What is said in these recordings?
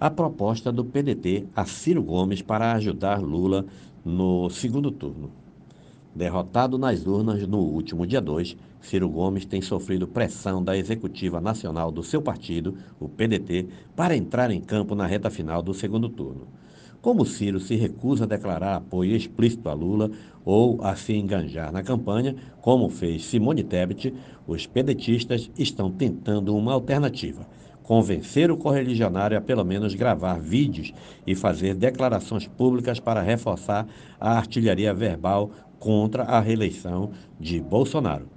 a proposta do PDT a Ciro Gomes para ajudar Lula no segundo turno. Derrotado nas urnas no último dia 2, Ciro Gomes tem sofrido pressão da executiva nacional do seu partido, o PDT, para entrar em campo na reta final do segundo turno. Como Ciro se recusa a declarar apoio explícito a Lula ou a se enganjar na campanha, como fez Simone Tebet, os pedetistas estão tentando uma alternativa convencer o correligionário a pelo menos gravar vídeos e fazer declarações públicas para reforçar a artilharia verbal contra a reeleição de Bolsonaro.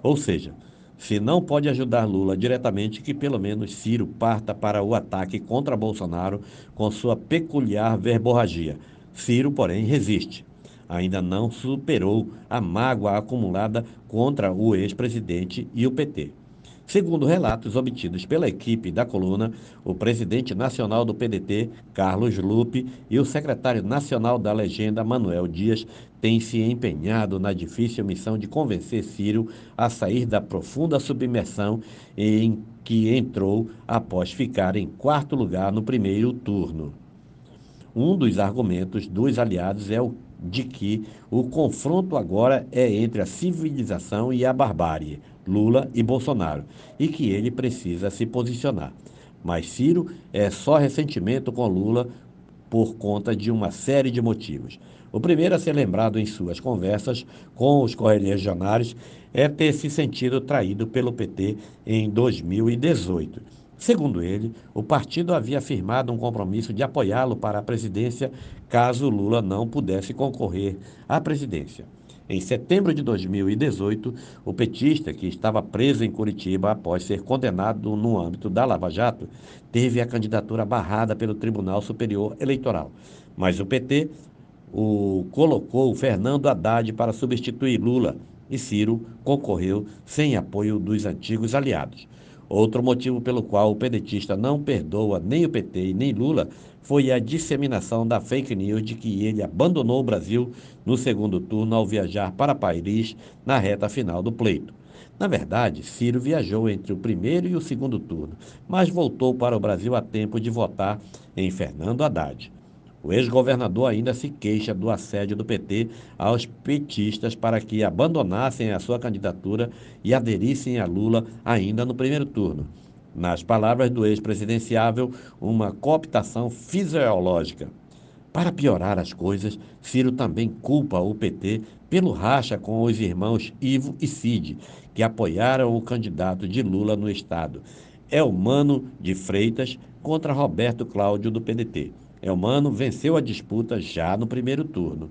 Ou seja, se não pode ajudar Lula diretamente, que pelo menos Ciro parta para o ataque contra Bolsonaro com sua peculiar verborragia. Ciro, porém, resiste. Ainda não superou a mágoa acumulada contra o ex-presidente e o PT. Segundo relatos obtidos pela equipe da coluna, o presidente nacional do PDT, Carlos Lupe, e o secretário nacional da legenda, Manuel Dias, têm se empenhado na difícil missão de convencer Ciro a sair da profunda submersão em que entrou após ficar em quarto lugar no primeiro turno. Um dos argumentos dos aliados é o de que o confronto agora é entre a civilização e a barbárie, Lula e Bolsonaro, e que ele precisa se posicionar. Mas Ciro é só ressentimento com Lula por conta de uma série de motivos. O primeiro a ser lembrado em suas conversas com os correligionários é ter se sentido traído pelo PT em 2018 Segundo ele, o partido havia afirmado um compromisso de apoiá-lo para a presidência caso Lula não pudesse concorrer à presidência. Em setembro de 2018, o petista, que estava preso em Curitiba após ser condenado no âmbito da Lava Jato, teve a candidatura barrada pelo Tribunal Superior Eleitoral. Mas o PT o colocou Fernando Haddad para substituir Lula e Ciro concorreu sem apoio dos antigos aliados. Outro motivo pelo qual o pedetista não perdoa nem o PT e nem Lula foi a disseminação da fake news de que ele abandonou o Brasil no segundo turno ao viajar para Paris na reta final do pleito. Na verdade, Ciro viajou entre o primeiro e o segundo turno, mas voltou para o Brasil a tempo de votar em Fernando Haddad. O ex-governador ainda se queixa do assédio do PT aos petistas para que abandonassem a sua candidatura e aderissem a Lula ainda no primeiro turno. Nas palavras do ex-presidenciável, uma cooptação fisiológica. Para piorar as coisas, Ciro também culpa o PT pelo racha com os irmãos Ivo e Cid, que apoiaram o candidato de Lula no estado. É de Freitas contra Roberto Cláudio do PDT. Elmano venceu a disputa já no primeiro turno.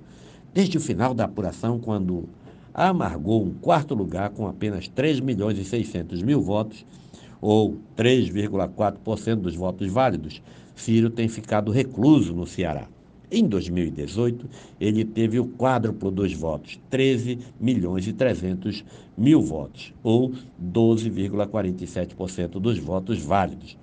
Desde o final da apuração, quando amargou um quarto lugar com apenas 3 milhões e 600 mil votos, ou 3,4% dos votos válidos, Ciro tem ficado recluso no Ceará. Em 2018, ele teve o quádruplo dos votos, 13 milhões e 300 mil votos, ou 12,47% dos votos válidos.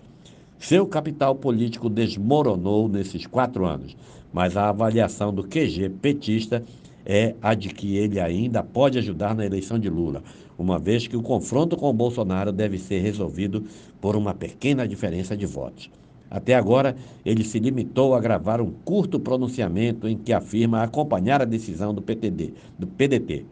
Seu capital político desmoronou nesses quatro anos, mas a avaliação do QG petista é a de que ele ainda pode ajudar na eleição de Lula, uma vez que o confronto com o Bolsonaro deve ser resolvido por uma pequena diferença de votos. Até agora, ele se limitou a gravar um curto pronunciamento em que afirma acompanhar a decisão do PTD, do PDT,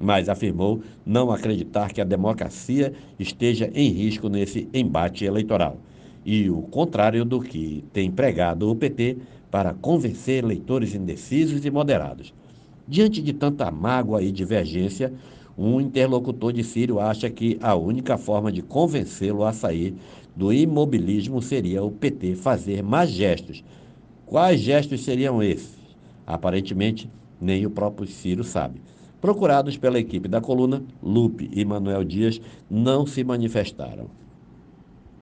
mas afirmou não acreditar que a democracia esteja em risco nesse embate eleitoral e o contrário do que tem pregado o PT para convencer eleitores indecisos e moderados. Diante de tanta mágoa e divergência, um interlocutor de Círio acha que a única forma de convencê-lo a sair do imobilismo seria o PT fazer mais gestos. Quais gestos seriam esses? Aparentemente, nem o próprio Ciro sabe. Procurados pela equipe da coluna, Lupe e Manuel Dias não se manifestaram.